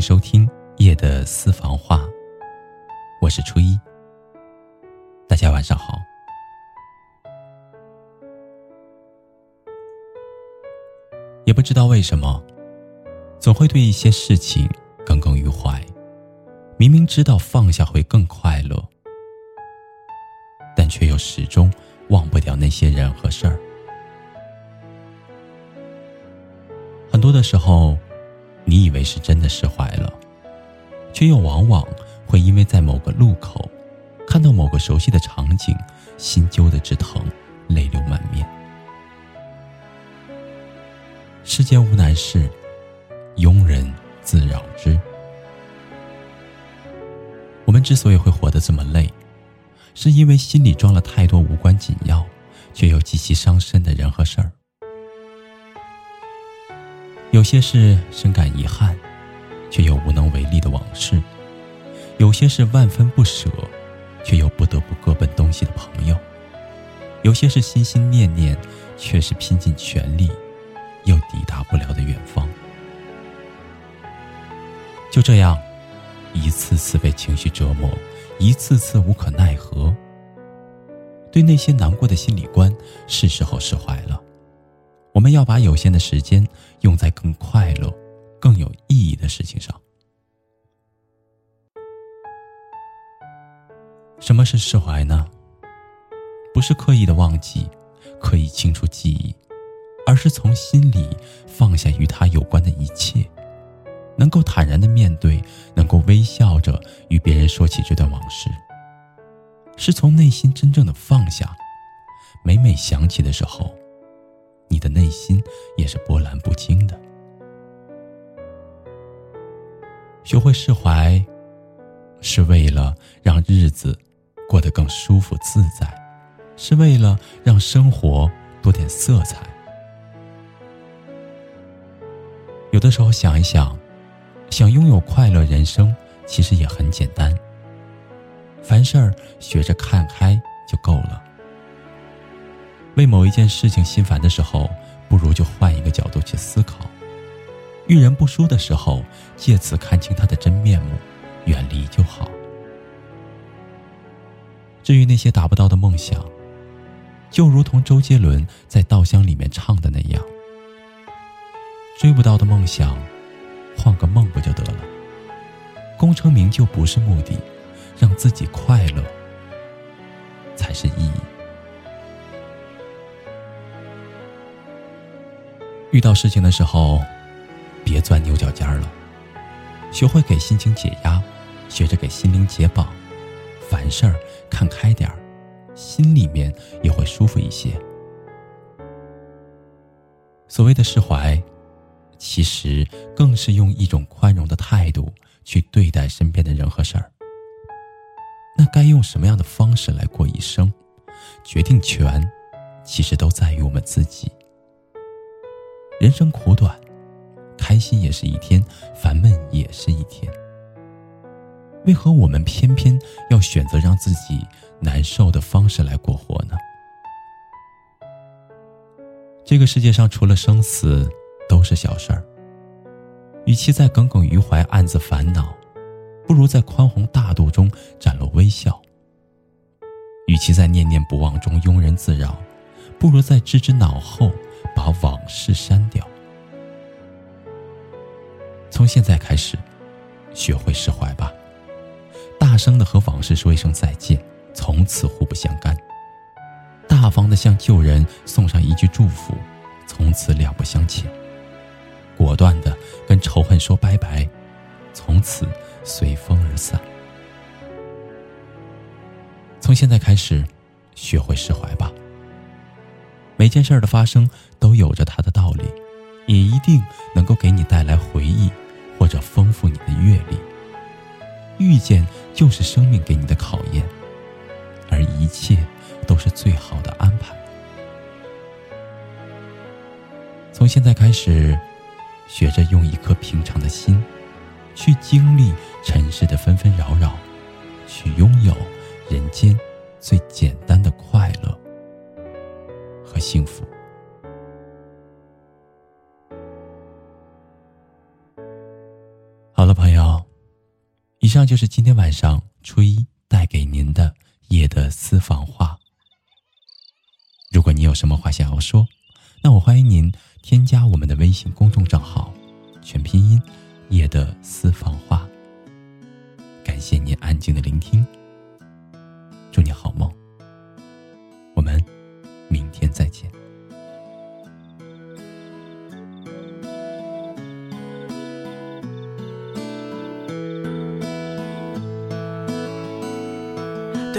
收听夜的私房话，我是初一。大家晚上好。也不知道为什么，总会对一些事情耿耿于怀。明明知道放下会更快乐，但却又始终忘不掉那些人和事儿。很多的时候。你以为是真的释怀了，却又往往会因为在某个路口看到某个熟悉的场景，心揪得直疼，泪流满面。世间无难事，庸人自扰之。我们之所以会活得这么累，是因为心里装了太多无关紧要，却又极其伤身的人和事儿。有些事深感遗憾，却又无能为力的往事；有些是万分不舍，却又不得不各奔东西的朋友；有些是心心念念，却是拼尽全力又抵达不了的远方。就这样，一次次被情绪折磨，一次次无可奈何。对那些难过的心理关，是时候释怀了。我们要把有限的时间用在更快乐、更有意义的事情上。什么是释怀呢？不是刻意的忘记、刻意清除记忆，而是从心里放下与他有关的一切，能够坦然的面对，能够微笑着与别人说起这段往事，是从内心真正的放下。每每想起的时候。你的内心也是波澜不惊的。学会释怀，是为了让日子过得更舒服自在，是为了让生活多点色彩。有的时候想一想，想拥有快乐人生，其实也很简单。凡事儿学着看开就够了。为某一件事情心烦的时候，不如就换一个角度去思考；遇人不淑的时候，借此看清他的真面目，远离就好。至于那些达不到的梦想，就如同周杰伦在《稻香》里面唱的那样：“追不到的梦想，换个梦不就得了？功成名就不是目的，让自己快乐才是意义。”遇到事情的时候，别钻牛角尖了，学会给心情解压，学着给心灵解绑，凡事儿看开点儿，心里面也会舒服一些。所谓的释怀，其实更是用一种宽容的态度去对待身边的人和事儿。那该用什么样的方式来过一生，决定权，其实都在于我们自己。人生苦短，开心也是一天，烦闷也是一天。为何我们偏偏要选择让自己难受的方式来过活呢？这个世界上除了生死，都是小事儿。与其在耿耿于怀、暗自烦恼，不如在宽宏大度中展露微笑。与其在念念不忘中庸人自扰，不如在置之脑后。把往事删掉，从现在开始，学会释怀吧。大声的和往事说一声再见，从此互不相干；大方的向旧人送上一句祝福，从此两不相欠；果断的跟仇恨说拜拜，从此随风而散。从现在开始，学会释怀吧。每件事儿的发生都有着它的道理，也一定能够给你带来回忆，或者丰富你的阅历。遇见就是生命给你的考验，而一切都是最好的安排。从现在开始，学着用一颗平常的心，去经历尘世的纷纷扰扰，去拥有人间最简单的。幸福。好了，朋友。以上就是今天晚上初一带给您的夜的私房话。如果你有什么话想要说，那我欢迎您添加我们的微信公众账号，全拼音“夜的私房话”。感谢您安静的聆听，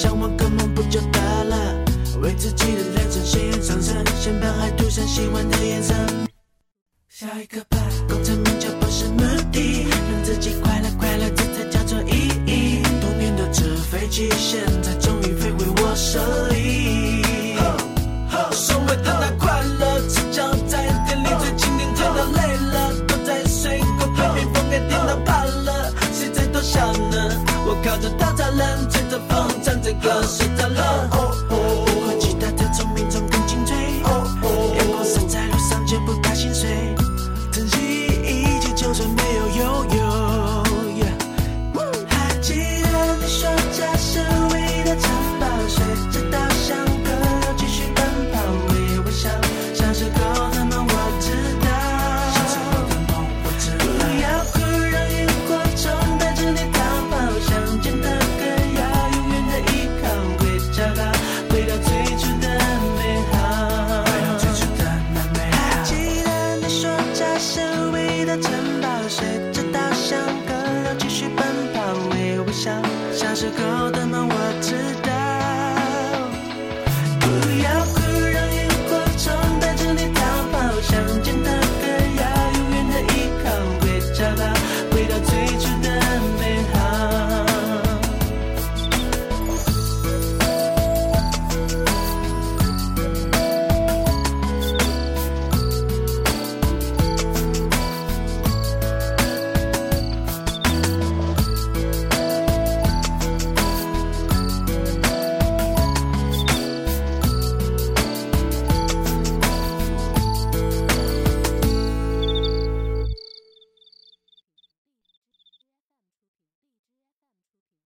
想，往个梦不就得了？为自己的人生鲜艳上升，先把爱涂上喜欢的颜色。下一个吧，功成名就不是目的，让自己快乐快乐，这才叫做意义。冬天的纸飞机，现在手唯一的城堡随着稻香河流继续奔跑。微微笑小时候的梦我知道